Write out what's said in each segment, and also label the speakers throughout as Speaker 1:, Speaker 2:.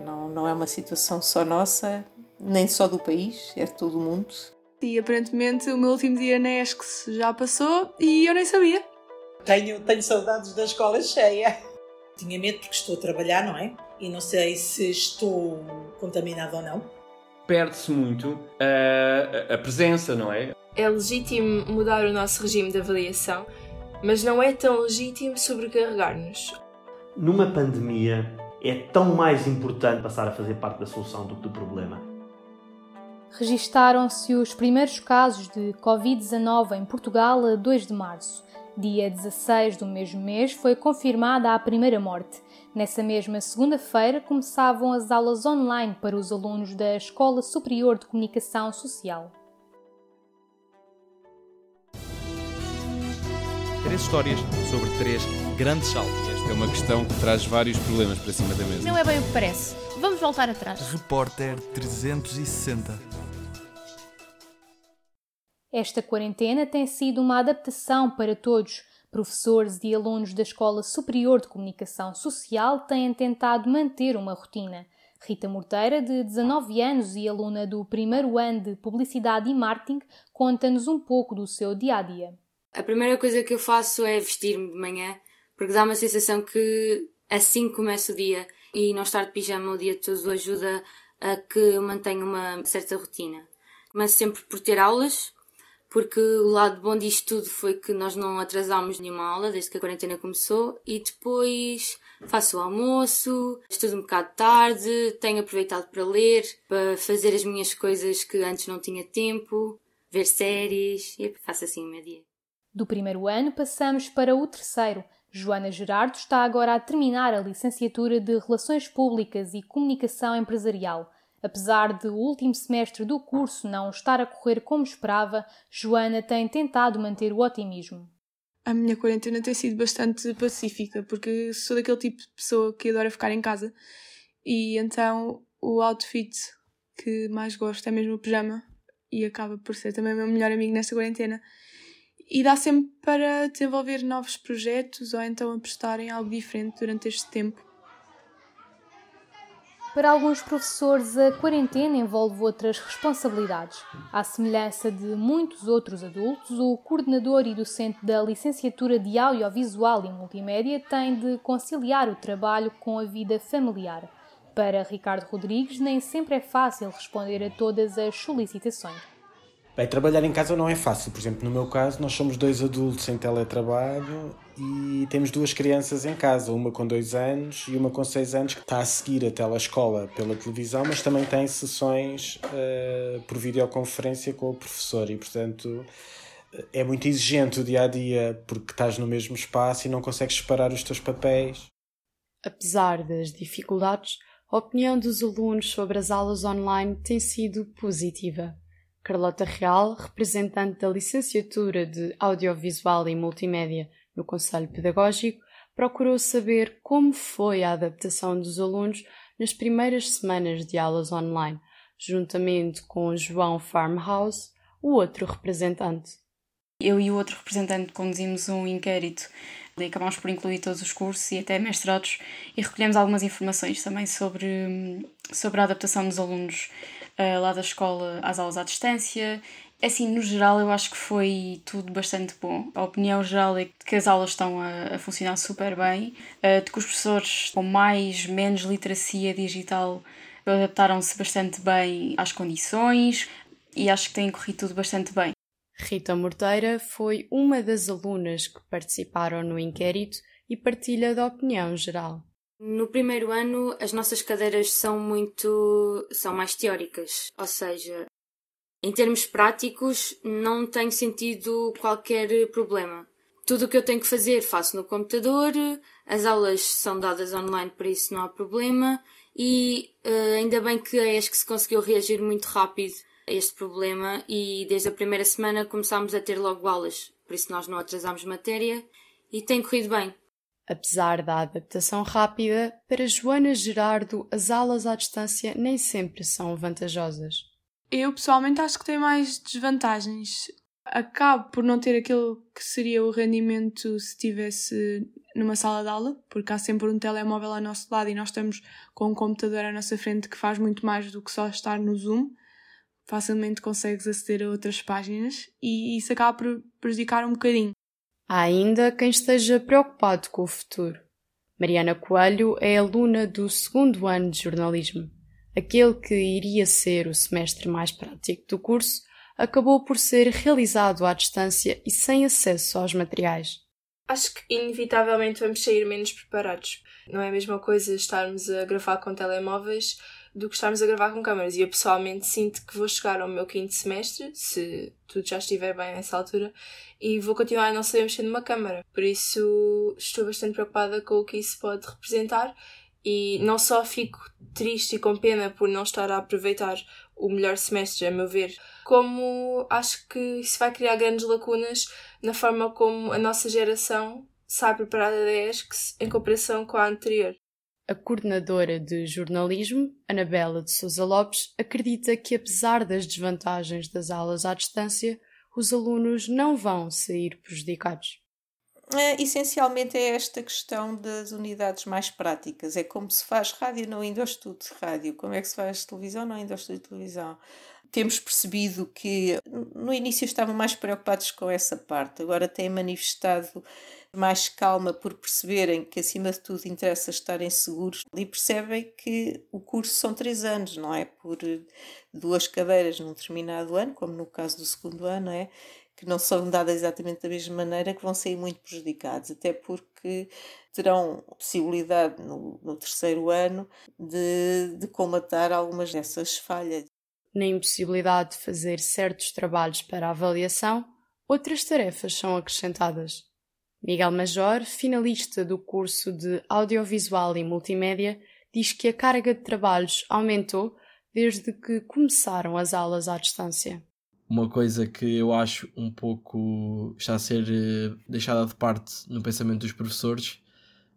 Speaker 1: Não, não é uma situação só nossa, nem só do país, é de todo o mundo.
Speaker 2: E aparentemente o meu último dia na ESCS já passou e eu nem sabia.
Speaker 3: Tenho, tenho saudades da escola cheia. Tinha medo porque estou a trabalhar, não é? E não sei se estou contaminada ou não.
Speaker 4: Perde-se muito a, a presença, não é?
Speaker 5: É legítimo mudar o nosso regime de avaliação, mas não é tão legítimo sobrecarregar-nos.
Speaker 6: Numa pandemia, é tão mais importante passar a fazer parte da solução do que do problema.
Speaker 7: Registaram-se os primeiros casos de Covid-19 em Portugal a 2 de março. Dia 16 do mesmo mês foi confirmada a primeira morte. Nessa mesma segunda-feira começavam as aulas online para os alunos da Escola Superior de Comunicação Social.
Speaker 8: Três histórias sobre três grandes saltos.
Speaker 9: Esta é uma questão que traz vários problemas para cima da mesa.
Speaker 10: Não é bem o que parece. Vamos voltar atrás.
Speaker 11: Repórter 360.
Speaker 7: Esta quarentena tem sido uma adaptação para todos. Professores e alunos da Escola Superior de Comunicação Social têm tentado manter uma rotina. Rita Morteira, de 19 anos e aluna do primeiro ano de Publicidade e Marketing, conta-nos um pouco do seu dia a dia.
Speaker 12: A primeira coisa que eu faço é vestir-me de manhã, porque dá uma sensação que assim começa o dia e não estar de pijama o dia todo ajuda a que eu mantenha uma certa rotina. Começo sempre por ter aulas, porque o lado bom disto tudo foi que nós não atrasámos nenhuma aula desde que a quarentena começou e depois faço o almoço, estudo um bocado tarde, tenho aproveitado para ler, para fazer as minhas coisas que antes não tinha tempo, ver séries e faço assim o meu dia.
Speaker 7: Do primeiro ano passamos para o terceiro. Joana Gerardo está agora a terminar a licenciatura de Relações Públicas e Comunicação Empresarial. Apesar de o último semestre do curso não estar a correr como esperava, Joana tem tentado manter o otimismo.
Speaker 2: A minha quarentena tem sido bastante pacífica, porque sou daquele tipo de pessoa que adora ficar em casa. E então o outfit que mais gosto é mesmo o pijama, e acaba por ser também o meu melhor amigo nesta quarentena e dá sempre para desenvolver novos projetos ou então apostar em algo diferente durante este tempo.
Speaker 7: Para alguns professores, a quarentena envolve outras responsabilidades. À semelhança de muitos outros adultos, o coordenador e docente da licenciatura de Audiovisual e Multimédia tem de conciliar o trabalho com a vida familiar. Para Ricardo Rodrigues, nem sempre é fácil responder a todas as solicitações.
Speaker 13: Bem, trabalhar em casa não é fácil. Por exemplo, no meu caso, nós somos dois adultos em teletrabalho e temos duas crianças em casa, uma com dois anos e uma com seis anos, que está a seguir a telescola pela televisão, mas também tem sessões uh, por videoconferência com o professor e, portanto, é muito exigente o dia a dia porque estás no mesmo espaço e não consegues separar os teus papéis.
Speaker 14: Apesar das dificuldades, a opinião dos alunos sobre as aulas online tem sido positiva. Carlota Real, representante da Licenciatura de Audiovisual e Multimédia no Conselho Pedagógico, procurou saber como foi a adaptação dos alunos nas primeiras semanas de aulas online, juntamente com João Farmhouse, o outro representante.
Speaker 15: Eu e o outro representante conduzimos um inquérito e acabámos por incluir todos os cursos e até mestrados e recolhemos algumas informações também sobre, sobre a adaptação dos alunos uh, lá da escola às aulas à distância. Assim, no geral, eu acho que foi tudo bastante bom. A opinião geral é que as aulas estão a, a funcionar super bem, uh, de que os professores com mais, menos literacia digital adaptaram-se bastante bem às condições e acho que tem corrido tudo bastante bem.
Speaker 14: Rita Morteira foi uma das alunas que participaram no inquérito e partilha da opinião geral.
Speaker 12: No primeiro ano, as nossas cadeiras são muito. são mais teóricas, ou seja, em termos práticos, não tenho sentido qualquer problema. Tudo o que eu tenho que fazer faço no computador, as aulas são dadas online, por isso não há problema, e uh, ainda bem que a ESC se conseguiu reagir muito rápido a este problema e desde a primeira semana começámos a ter logo aulas, por isso nós não atrasámos matéria e tem corrido bem.
Speaker 14: Apesar da adaptação rápida, para Joana Gerardo as aulas à distância nem sempre são vantajosas.
Speaker 2: Eu pessoalmente acho que tem mais desvantagens. acabo por não ter aquele que seria o rendimento se estivesse numa sala de aula, porque há sempre um telemóvel ao nosso lado e nós estamos com um computador à nossa frente que faz muito mais do que só estar no Zoom. Facilmente consegues aceder a outras páginas e isso acaba por prejudicar um bocadinho.
Speaker 14: Há ainda quem esteja preocupado com o futuro. Mariana Coelho é aluna do segundo ano de jornalismo. Aquele que iria ser o semestre mais prático do curso acabou por ser realizado à distância e sem acesso aos materiais.
Speaker 5: Acho que inevitavelmente vamos sair menos preparados. Não é a mesma coisa estarmos a gravar com telemóveis do que estarmos a gravar com câmaras. E eu pessoalmente sinto que vou chegar ao meu quinto semestre, se tudo já estiver bem nessa altura, e vou continuar a não saber mexer numa câmara. Por isso estou bastante preocupada com o que isso pode representar e não só fico triste e com pena por não estar a aproveitar o melhor semestre, a meu ver, como acho que isso vai criar grandes lacunas na forma como a nossa geração sai preparada da ESCS em comparação com a anterior.
Speaker 14: A coordenadora de jornalismo, Anabela de Sousa Lopes, acredita que, apesar das desvantagens das aulas à distância, os alunos não vão sair prejudicados.
Speaker 1: É, essencialmente é esta questão das unidades mais práticas. É como se faz rádio não indo ao estudo de rádio, como é que se faz televisão não indo ao estudo de televisão. Temos percebido que no início estavam mais preocupados com essa parte, agora têm manifestado mais calma por perceberem que, acima de tudo, interessa estarem seguros e percebem que o curso são três anos, não é? Por duas cadeiras num determinado ano, como no caso do segundo ano, é? Que não são dadas exatamente da mesma maneira, que vão sair muito prejudicados, até porque terão possibilidade no, no terceiro ano de, de algumas dessas falhas.
Speaker 14: Na impossibilidade de fazer certos trabalhos para avaliação, outras tarefas são acrescentadas Miguel Major, finalista do curso de Audiovisual e Multimédia, diz que a carga de trabalhos aumentou desde que começaram as aulas à distância.
Speaker 16: Uma coisa que eu acho um pouco está a ser eh, deixada de parte no pensamento dos professores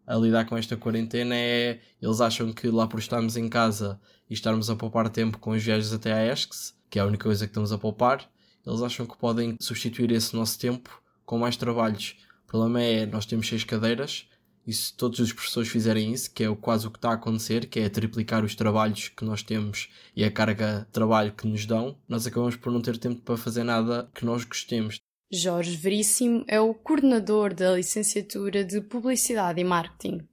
Speaker 16: a lidar com esta quarentena é eles acham que lá por estarmos em casa e estarmos a poupar tempo com os viagens até à ESCS, que é a única coisa que estamos a poupar, eles acham que podem substituir esse nosso tempo com mais trabalhos o problema é, nós temos seis cadeiras e se todos os professores fizerem isso, que é quase o que está a acontecer, que é triplicar os trabalhos que nós temos e a carga de trabalho que nos dão, nós acabamos por não ter tempo para fazer nada que nós gostemos.
Speaker 14: Jorge Veríssimo é o coordenador da licenciatura de Publicidade e Marketing.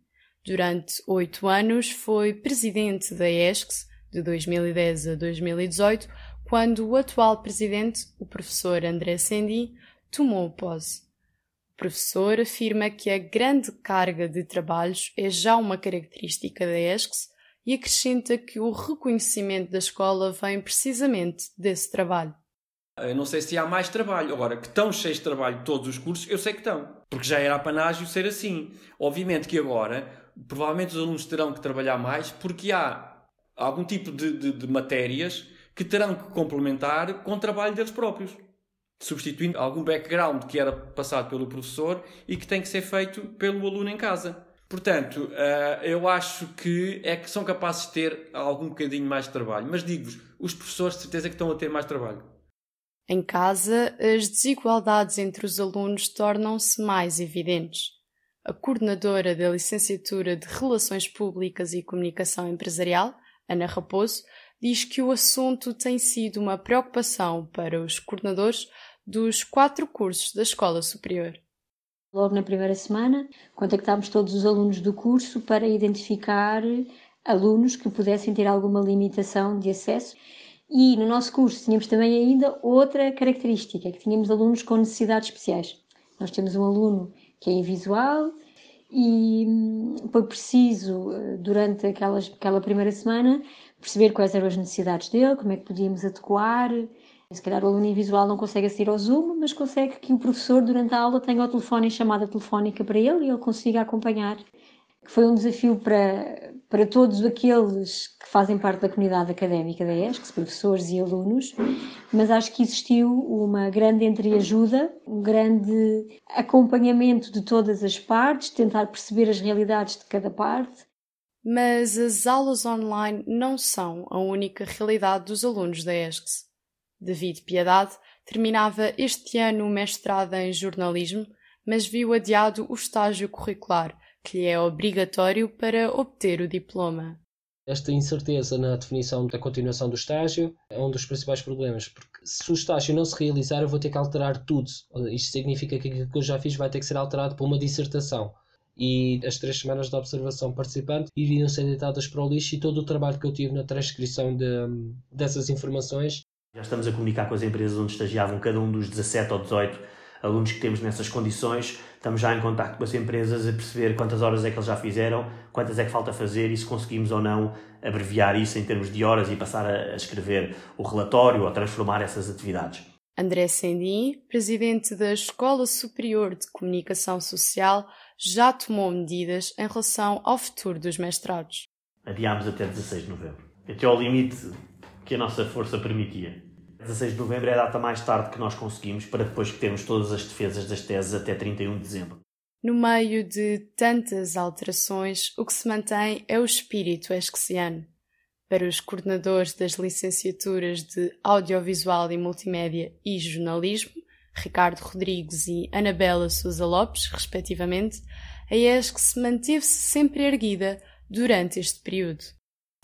Speaker 14: Durante oito anos foi presidente da ESCS, de 2010 a 2018, quando o atual presidente, o professor André Sendi, tomou posse. Professor afirma que a grande carga de trabalhos é já uma característica da ESCS e acrescenta que o reconhecimento da escola vem precisamente desse trabalho.
Speaker 4: Eu não sei se há mais trabalho. Agora, que estão cheios de trabalho todos os cursos, eu sei que estão. Porque já era apanágio ser assim. Obviamente que agora, provavelmente os alunos terão que trabalhar mais porque há algum tipo de, de, de matérias que terão que complementar com o trabalho deles próprios substituindo algum background que era passado pelo professor e que tem que ser feito pelo aluno em casa. Portanto, uh, eu acho que é que são capazes de ter algum bocadinho mais de trabalho. Mas digo-vos, os professores de certeza que estão a ter mais trabalho.
Speaker 14: Em casa, as desigualdades entre os alunos tornam-se mais evidentes. A coordenadora da licenciatura de Relações Públicas e Comunicação Empresarial, Ana Raposo, diz que o assunto tem sido uma preocupação para os coordenadores dos quatro cursos da Escola Superior.
Speaker 17: Logo na primeira semana, contactámos todos os alunos do curso para identificar alunos que pudessem ter alguma limitação de acesso. E no nosso curso tínhamos também ainda outra característica, que tínhamos alunos com necessidades especiais. Nós temos um aluno que é invisual e hum, foi preciso, eh, durante aquelas, aquela primeira semana, perceber quais eram as necessidades dele, como é que podíamos adequar, se calhar o aluno invisual não consegue assistir ao Zoom, mas consegue que o professor, durante a aula, tenha o telefone em chamada telefónica para ele e ele consiga acompanhar. Foi um desafio para, para todos aqueles que fazem parte da comunidade académica da ESC, professores e alunos, mas acho que existiu uma grande entreajuda, um grande acompanhamento de todas as partes, tentar perceber as realidades de cada parte.
Speaker 14: Mas as aulas online não são a única realidade dos alunos da ESCS. David Piedade Terminava este ano o mestrado em jornalismo, mas viu adiado o estágio curricular, que lhe é obrigatório para obter o diploma.
Speaker 18: Esta incerteza na definição da continuação do estágio é um dos principais problemas, porque se o estágio não se realizar, eu vou ter que alterar tudo. Isto significa que aquilo que eu já fiz vai ter que ser alterado por uma dissertação. E as três semanas de observação participante iriam ser deitadas para o lixo e todo o trabalho que eu tive na transcrição de, dessas informações.
Speaker 6: Já estamos a comunicar com as empresas onde estagiavam cada um dos 17 ou 18 alunos que temos nessas condições, estamos já em contato com as empresas a perceber quantas horas é que eles já fizeram, quantas é que falta fazer e se conseguimos ou não abreviar isso em termos de horas e passar a escrever o relatório ou transformar essas atividades.
Speaker 14: André Sendim, presidente da Escola Superior de Comunicação Social, já tomou medidas em relação ao futuro dos mestrados.
Speaker 6: Adiámos até 16 de novembro, até ao limite que a nossa força permitia. 16 de novembro é a data mais tarde que nós conseguimos para depois termos todas as defesas das teses até 31 de dezembro.
Speaker 14: No meio de tantas alterações, o que se mantém é o espírito esqueciano. Para os coordenadores das licenciaturas de Audiovisual e Multimédia e Jornalismo, Ricardo Rodrigues e Anabela Sousa Lopes, respectivamente, a ESC se manteve-se sempre erguida durante este período.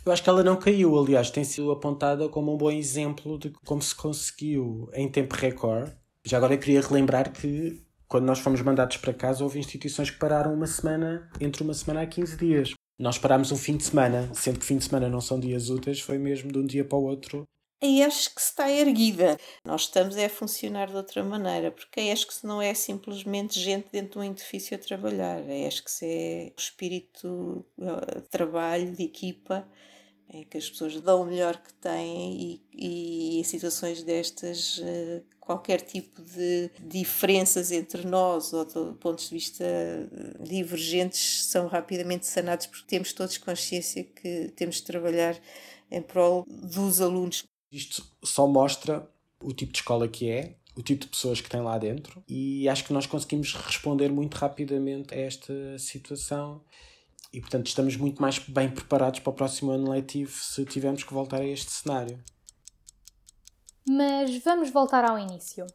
Speaker 13: Eu acho que ela não caiu, aliás, tem sido apontada como um bom exemplo de como se conseguiu em tempo recorde. Já agora eu queria relembrar que quando nós fomos mandados para casa houve instituições que pararam uma semana, entre uma semana a 15 dias. Nós parámos um fim de semana, sendo que fim de semana não são dias úteis, foi mesmo de um dia para o outro.
Speaker 1: A ESC está erguida. Nós estamos é a funcionar de outra maneira, porque a ESC não é simplesmente gente dentro de um edifício a trabalhar. A ESC é o espírito de trabalho, de equipa, em que as pessoas dão o melhor que têm e, e em situações destas eh, qualquer tipo de diferenças entre nós ou de pontos de vista eh, divergentes são rapidamente sanados porque temos todos consciência que temos de trabalhar em prol dos alunos.
Speaker 13: Isto só mostra o tipo de escola que é, o tipo de pessoas que tem lá dentro e acho que nós conseguimos responder muito rapidamente a esta situação e, portanto, estamos muito mais bem preparados para o próximo ano letivo se tivermos que voltar a este cenário.
Speaker 7: Mas vamos voltar ao início.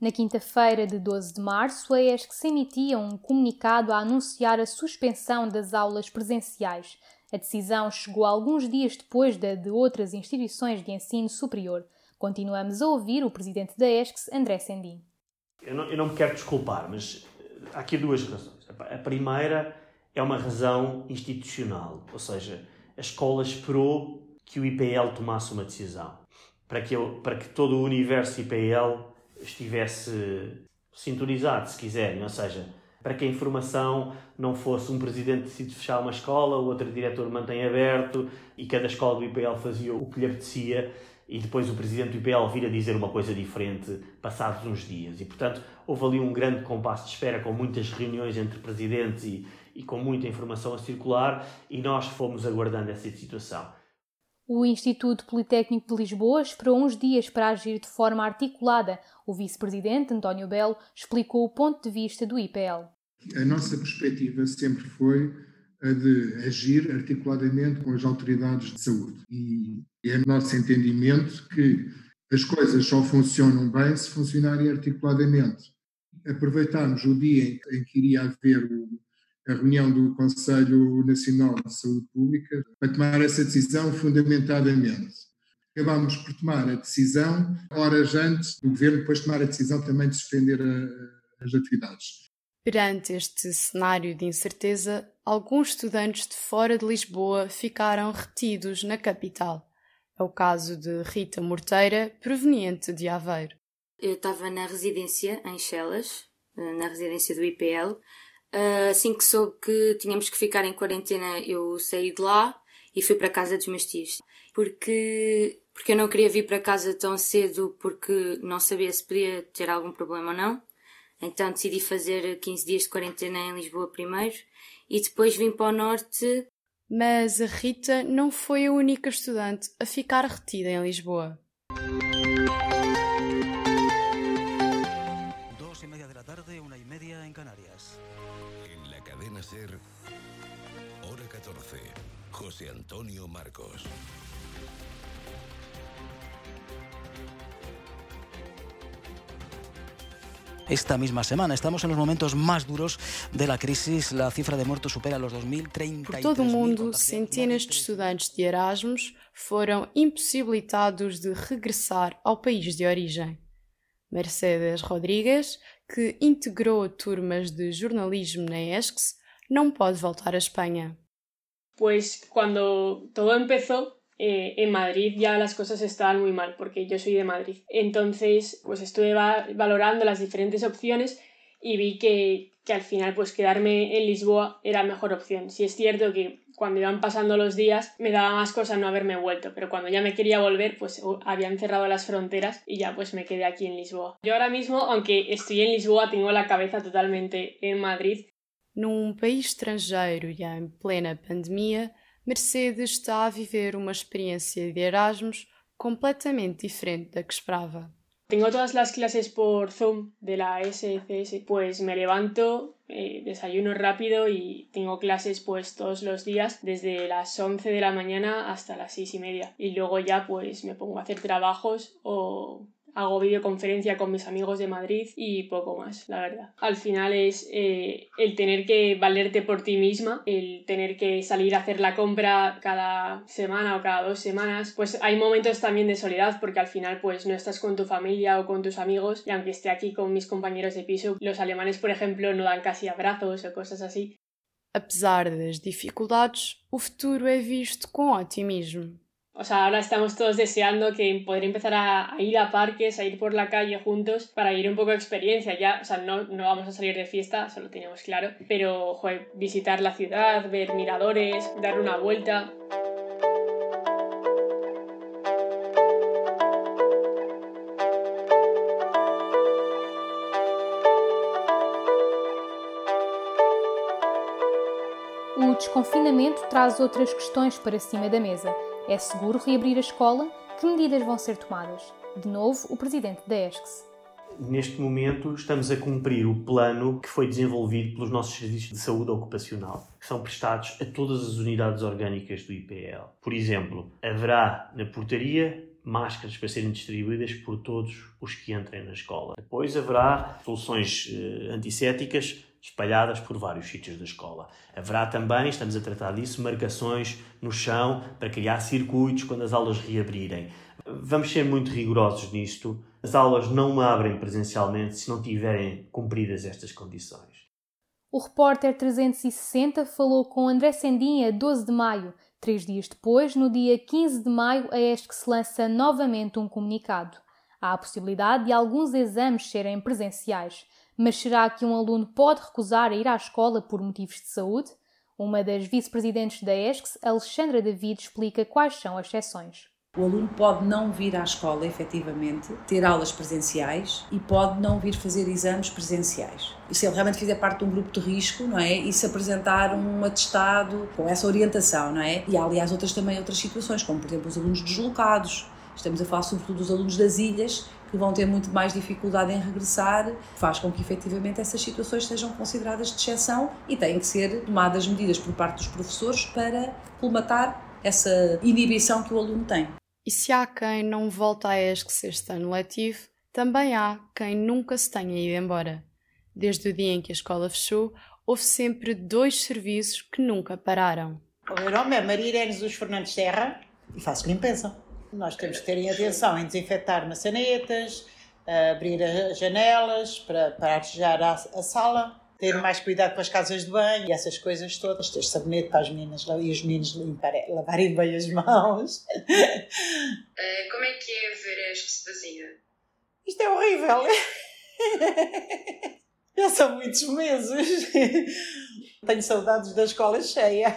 Speaker 7: Na quinta-feira de 12 de março, a ESC se emitia um comunicado a anunciar a suspensão das aulas presenciais. A decisão chegou alguns dias depois da de outras instituições de ensino superior. Continuamos a ouvir o presidente da ESC, André Sendim.
Speaker 6: Eu não, eu não me quero desculpar, mas há aqui duas razões. A primeira é uma razão institucional, ou seja, a escola esperou que o IPL tomasse uma decisão para que, eu, para que todo o universo IPL estivesse sintonizado, se quiserem, ou seja, para que a informação não fosse um presidente decide fechar uma escola, o outro diretor mantém aberto e cada escola do IPL fazia o que lhe apetecia e depois o presidente do IPL vir a dizer uma coisa diferente passados uns dias. E, portanto, houve ali um grande compasso de espera com muitas reuniões entre presidentes e, e com muita informação a circular e nós fomos aguardando essa situação.
Speaker 7: O Instituto Politécnico de Lisboa esperou uns dias para agir de forma articulada. O vice-presidente, António Belo, explicou o ponto de vista do IPL.
Speaker 19: A nossa perspectiva sempre foi a de agir articuladamente com as autoridades de saúde. E é nosso entendimento que as coisas só funcionam bem se funcionarem articuladamente. Aproveitarmos o dia em que iria haver a reunião do Conselho Nacional de Saúde Pública para tomar essa decisão fundamentadamente. Acabámos por tomar a decisão horas antes do Governo depois tomar a decisão também de suspender a, as atividades.
Speaker 14: Perante este cenário de incerteza, alguns estudantes de fora de Lisboa ficaram retidos na capital. É o caso de Rita Morteira, proveniente de Aveiro.
Speaker 12: Eu estava na residência em Chelas, na residência do IPL. Ah, assim que soube que tínhamos que ficar em quarentena, eu saí de lá e fui para a casa dos meus tios. Porque, porque eu não queria vir para casa tão cedo porque não sabia se podia ter algum problema ou não. Então decidi fazer 15 dias de quarentena em Lisboa primeiro e depois vim para o norte.
Speaker 14: Mas a Rita não foi a única estudante a ficar retida em Lisboa.
Speaker 20: José Antonio Marcos.
Speaker 21: esta misma semana. Estamos en los momentos más duros de la crisis. La cifra de muertos supera los 2030.
Speaker 14: Por todo o mundo, centenas de estudantes de Erasmus foram impossibilitados de regressar ao país de origem. Mercedes Rodrigues, que integrou turmas de jornalismo na ESCS, não pode voltar à Espanha.
Speaker 5: Pues cuando todo empezó, eh, en Madrid ya las cosas estaban muy mal, porque yo soy de Madrid. Entonces, pues estuve va valorando las diferentes opciones y vi que, que, al final, pues quedarme en Lisboa era mejor opción. Si es cierto que cuando iban pasando los días me daba más cosa no haberme vuelto, pero cuando ya me quería volver, pues habían cerrado las fronteras y ya pues me quedé aquí en Lisboa. Yo ahora mismo, aunque estoy en Lisboa, tengo la cabeza totalmente en Madrid.
Speaker 14: Num país estrangeiro e em plena pandemia, Mercedes está a viver uma experiência de Erasmus completamente diferente da que esperava.
Speaker 5: Tengo todas las clases por Zoom de la SCS, pues me levanto, eh, desayuno rápido y tengo clases pues todos los días desde las 11 de la mañana hasta las 6 y media. Y luego ya pues me pongo a hacer trabajos o hago videoconferencia con mis amigos de Madrid y poco más, la verdad. Al final es eh, el tener que valerte por ti misma, el tener que salir a hacer la compra cada semana o cada dos semanas, pues hay momentos también de soledad porque al final pues no estás con tu familia o con tus amigos y aunque esté aquí con mis compañeros de piso, los alemanes por ejemplo no dan casi abrazos o cosas así.
Speaker 14: Apesar das dificuldades, o futuro é visto com otimismo.
Speaker 5: O sea, ahora estamos todos deseando que poder empezar a, ir a parques, a ir por la calle juntos para ir un poco de experiencia. Ya, o sea, no, no vamos a salir de fiesta, eso lo tenemos claro, pero visitar la ciudad, ver miradores, dar una vuelta.
Speaker 7: O desconfinamento traz outras questões para cima da mesa. É seguro reabrir a escola? Que medidas vão ser tomadas? De novo, o presidente da ESCS.
Speaker 6: Neste momento, estamos a cumprir o plano que foi desenvolvido pelos nossos serviços de saúde ocupacional, que são prestados a todas as unidades orgânicas do IPL. Por exemplo, haverá na portaria máscaras para serem distribuídas por todos os que entrem na escola. Depois haverá soluções uh, antissépticas espalhadas por vários sítios da escola. Haverá também, estamos a tratar disso, marcações no chão para criar circuitos quando as aulas reabrirem. Vamos ser muito rigorosos nisto. As aulas não abrem presencialmente se não tiverem cumpridas estas condições.
Speaker 7: O repórter 360 falou com André Sendinha 12 de maio. Três dias depois, no dia 15 de maio, a ESC se lança novamente um comunicado. Há a possibilidade de alguns exames serem presenciais. Mas será que um aluno pode recusar a ir à escola por motivos de saúde? Uma das vice-presidentes da ESCS, Alexandra David, explica quais são as exceções.
Speaker 22: O aluno pode não vir à escola, efetivamente, ter aulas presenciais e pode não vir fazer exames presenciais. E se ele realmente fizer parte de um grupo de risco, não é? E se apresentar um atestado com essa orientação, não é? E há, aliás, outras também outras situações, como por exemplo os alunos deslocados. Estamos a falar sobretudo dos alunos das ilhas, que vão ter muito mais dificuldade em regressar, faz com que efetivamente essas situações sejam consideradas de exceção e têm que ser tomadas medidas por parte dos professores para colmatar essa inibição que o aluno tem.
Speaker 14: E se há quem não volta a ESC este ano letivo, também há quem nunca se tenha ido embora. Desde o dia em que a escola fechou, houve sempre dois serviços que nunca pararam.
Speaker 23: O meu nome é Maria Irene dos Fernandes Serra e faço limpeza. Nós temos que terem atenção em desinfetar maçanetas, abrir as janelas para, para arejar a, a sala, ter mais cuidado com as casas de banho e essas coisas todas, ter sabonete para as meninas e os meninos limpar, lavarem bem as mãos.
Speaker 24: Uh, como é que é ver este vazia?
Speaker 23: Isto é horrível. Já são muitos meses. Tenho saudades da escola cheia.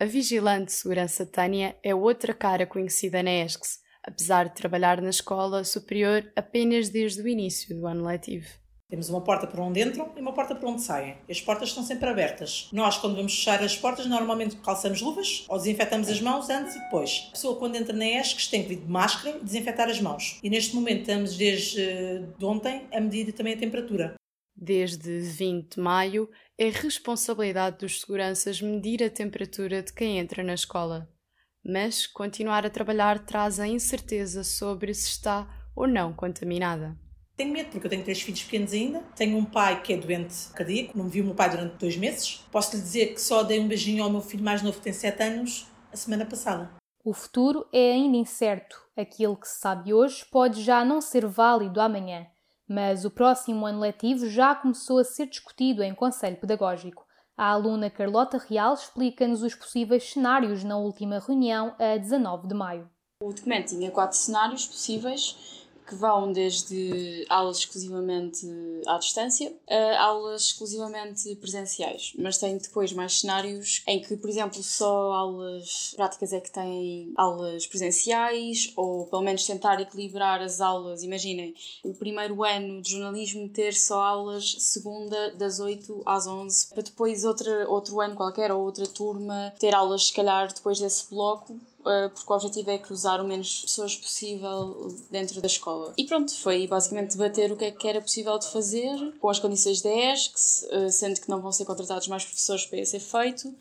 Speaker 14: A vigilante de segurança Tânia é outra cara conhecida na ESCS, apesar de trabalhar na escola superior apenas desde o início do ano letivo.
Speaker 23: Temos uma porta por onde entram e uma porta por onde saem. As portas estão sempre abertas. Nós, quando vamos fechar as portas, normalmente calçamos luvas ou desinfetamos as mãos antes e depois. A pessoa, quando entra na ESCS, tem que vir de máscara e desinfetar as mãos. E neste momento estamos, desde de ontem, a medir também a temperatura.
Speaker 14: Desde 20 de maio, é responsabilidade dos seguranças medir a temperatura de quem entra na escola. Mas continuar a trabalhar traz a incerteza sobre se está ou não contaminada.
Speaker 25: Tenho medo porque eu tenho três filhos pequenos ainda. Tenho um pai que é doente cardíaco, não vi o meu pai durante dois meses. Posso lhe dizer que só dei um beijinho ao meu filho mais novo que tem sete anos a semana passada.
Speaker 7: O futuro é ainda incerto. Aquilo que se sabe hoje pode já não ser válido amanhã. Mas o próximo ano letivo já começou a ser discutido em Conselho Pedagógico. A aluna Carlota Real explica-nos os possíveis cenários na última reunião, a 19 de maio.
Speaker 26: O documento tinha quatro cenários possíveis que vão desde aulas exclusivamente à distância a aulas exclusivamente presenciais. Mas tem depois mais cenários em que, por exemplo, só aulas práticas é que têm aulas presenciais, ou pelo menos tentar equilibrar as aulas. Imaginem, o primeiro ano de jornalismo ter só aulas segunda das 8 às 11, para depois outra, outro ano qualquer ou outra turma ter aulas, se calhar, depois desse bloco porque o objetivo é cruzar o menos pessoas possível dentro da escola. E pronto, foi basicamente debater o que é que era possível de fazer com as condições da ESC, eh, sendo que não vão ser contratados mais professores para esse efeito.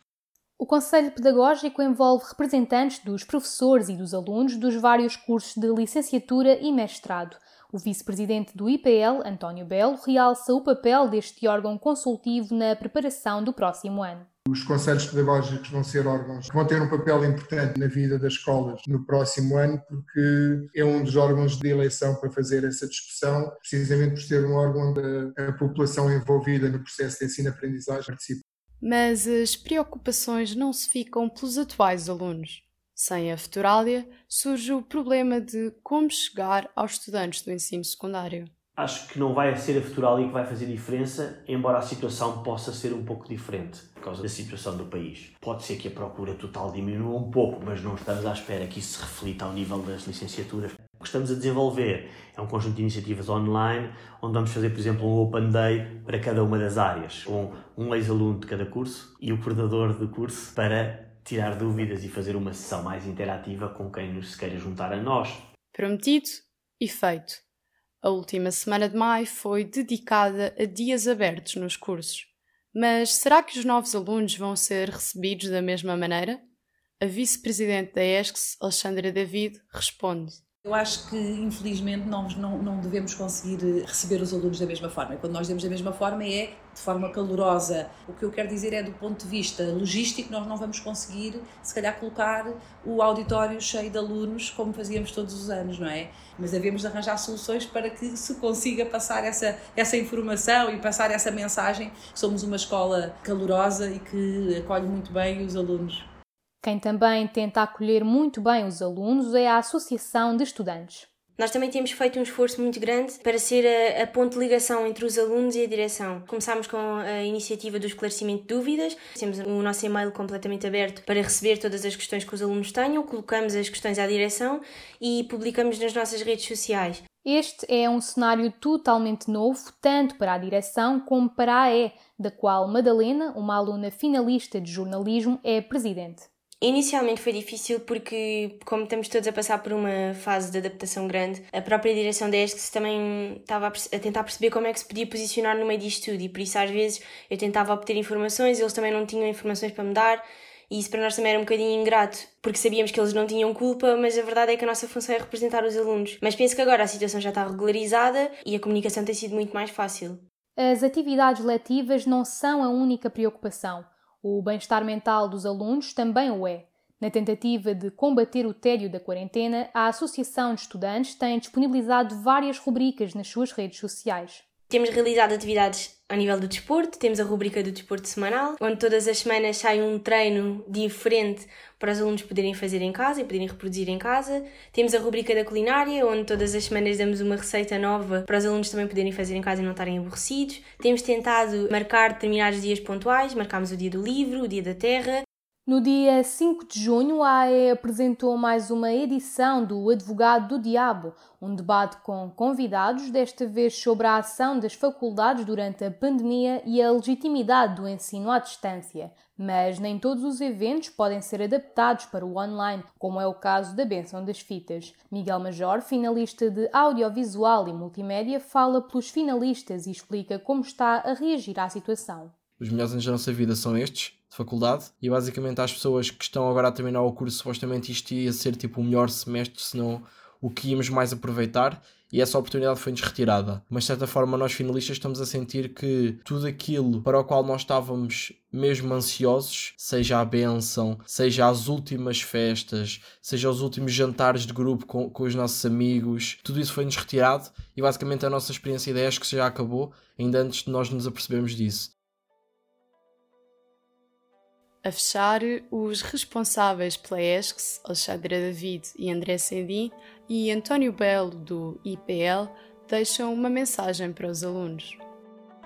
Speaker 7: O Conselho Pedagógico envolve representantes dos professores e dos alunos dos vários cursos de licenciatura e mestrado. O vice-presidente do IPL, António Belo, realça o papel deste órgão consultivo na preparação do próximo ano.
Speaker 19: Os conselhos pedagógicos vão ser órgãos que vão ter um papel importante na vida das escolas no próximo ano, porque é um dos órgãos de eleição para fazer essa discussão, precisamente por ser um órgão da população envolvida no processo de ensino-aprendizagem participa.
Speaker 14: Mas as preocupações não se ficam pelos atuais alunos. Sem a Futurália, surge o problema de como chegar aos estudantes do ensino secundário
Speaker 6: acho que não vai ser a Futuralia que vai fazer diferença, embora a situação possa ser um pouco diferente por causa da situação do país. Pode ser que a procura total diminua um pouco, mas não estamos à espera que isso se reflita ao nível das licenciaturas. O que estamos a desenvolver é um conjunto de iniciativas online, onde vamos fazer, por exemplo, um Open Day para cada uma das áreas, com um ex-aluno de cada curso e o coordenador do curso para tirar dúvidas e fazer uma sessão mais interativa com quem nos queira juntar a nós.
Speaker 14: Prometido e feito. A última semana de maio foi dedicada a dias abertos nos cursos. Mas será que os novos alunos vão ser recebidos da mesma maneira? A vice-presidente da ESCS, Alexandra David, responde.
Speaker 22: Eu acho que, infelizmente, nós não, não devemos conseguir eh, receber os alunos da mesma forma. E quando nós dizemos da mesma forma, é de forma calorosa. O que eu quero dizer é, do ponto de vista logístico, nós não vamos conseguir, se calhar, colocar o auditório cheio de alunos como fazíamos todos os anos, não é? Mas devemos arranjar soluções para que se consiga passar essa, essa informação e passar essa mensagem. Somos uma escola calorosa e que acolhe muito bem os alunos.
Speaker 7: Quem também tenta acolher muito bem os alunos é a Associação de Estudantes.
Speaker 27: Nós também temos feito um esforço muito grande para ser a, a ponte de ligação entre os alunos e a direção. Começámos com a iniciativa do esclarecimento de dúvidas, temos o nosso e-mail completamente aberto para receber todas as questões que os alunos tenham, colocamos as questões à direção e publicamos nas nossas redes sociais.
Speaker 7: Este é um cenário totalmente novo, tanto para a direção como para a E, da qual Madalena, uma aluna finalista de jornalismo, é presidente.
Speaker 27: Inicialmente foi difícil porque, como estamos todos a passar por uma fase de adaptação grande, a própria direção da também estava a tentar perceber como é que se podia posicionar no meio disto tudo e por isso às vezes eu tentava obter informações, eles também não tinham informações para me dar e isso para nós também era um bocadinho ingrato, porque sabíamos que eles não tinham culpa, mas a verdade é que a nossa função é representar os alunos. Mas penso que agora a situação já está regularizada e a comunicação tem sido muito mais fácil.
Speaker 7: As atividades letivas não são a única preocupação. O bem-estar mental dos alunos também o é. Na tentativa de combater o tédio da quarentena, a Associação de Estudantes tem disponibilizado várias rubricas nas suas redes sociais.
Speaker 27: Temos realizado atividades ao nível do desporto, temos a rubrica do desporto semanal, onde todas as semanas sai um treino diferente para os alunos poderem fazer em casa e poderem reproduzir em casa. Temos a rubrica da culinária, onde todas as semanas damos uma receita nova para os alunos também poderem fazer em casa e não estarem aborrecidos. Temos tentado marcar determinados dias pontuais, marcámos o dia do livro, o dia da terra,
Speaker 7: no dia 5 de junho, a AE apresentou mais uma edição do Advogado do Diabo, um debate com convidados, desta vez sobre a ação das faculdades durante a pandemia e a legitimidade do ensino à distância. Mas nem todos os eventos podem ser adaptados para o online, como é o caso da Benção das Fitas. Miguel Major, finalista de audiovisual e multimédia, fala pelos finalistas e explica como está a reagir à situação.
Speaker 16: Os melhores anos da nossa vida são estes, de faculdade, e basicamente às pessoas que estão agora a terminar o curso, supostamente isto ia ser tipo o melhor semestre, se não o que íamos mais aproveitar e essa oportunidade foi-nos retirada. Mas de certa forma, nós finalistas estamos a sentir que tudo aquilo para o qual nós estávamos mesmo ansiosos, seja a benção, seja as últimas festas, seja os últimos jantares de grupo com, com os nossos amigos, tudo isso foi-nos retirado e basicamente a nossa experiência de ESC já acabou, ainda antes de nós nos apercebermos disso.
Speaker 14: A fechar, os responsáveis pela ESCS, Alexandra David e André Sendim, e António Belo, do IPL, deixam uma mensagem para os alunos.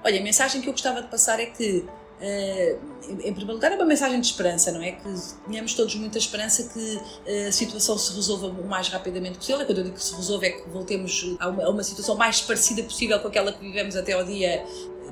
Speaker 22: Olha, a mensagem que eu gostava de passar é que, uh, em primeiro lugar, é uma mensagem de esperança, não é? Que tenhamos todos muita esperança que uh, a situação se resolva o mais rapidamente possível. E quando eu digo que se resolva, é que voltemos a uma, a uma situação mais parecida possível com aquela que vivemos até ao dia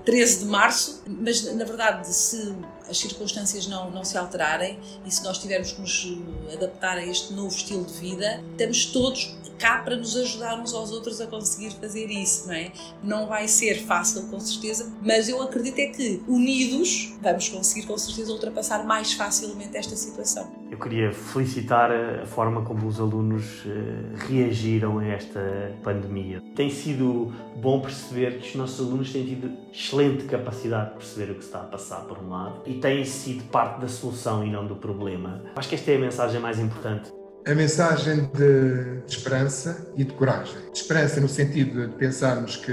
Speaker 22: 13 de março, mas na verdade, se as circunstâncias não, não se alterarem e se nós tivermos que nos adaptar a este novo estilo de vida, estamos todos cá para nos ajudar uns aos outros a conseguir fazer isso, não é? Não vai ser fácil, com certeza, mas eu acredito é que unidos vamos conseguir, com certeza, ultrapassar mais facilmente esta situação.
Speaker 6: Eu queria felicitar a forma como os alunos eh, reagiram a esta pandemia. Tem sido bom perceber que os nossos alunos têm tido excelente capacidade de perceber o que está a passar por um lado e têm sido parte da solução e não do problema. Acho que esta é a mensagem mais importante
Speaker 19: a mensagem de, esperança e de coragem. De esperança no sentido de pensarmos que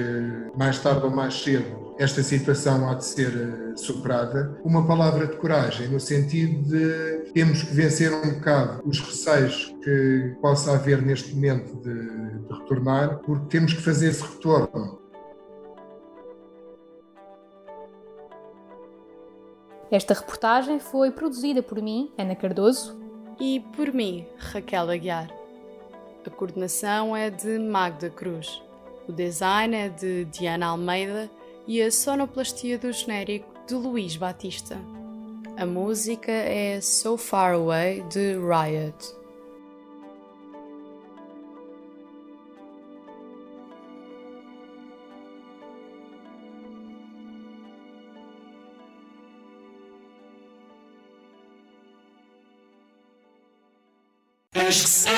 Speaker 19: mais tarde ou mais cedo esta situação há de ser eh, superada. Uma palavra de coragem no sentido de temos que vencer um bocado os receios que possa haver neste momento de, de retornar, porque temos que fazer esse retorno.
Speaker 7: Esta reportagem foi produzida por mim, Ana Cardoso,
Speaker 14: e por mim, Raquel Aguiar. A coordenação é de Magda Cruz, o design é de Diana Almeida e a sonoplastia do genérico de Luís Batista. A música é So Far Away de Riot.
Speaker 20: Acho que se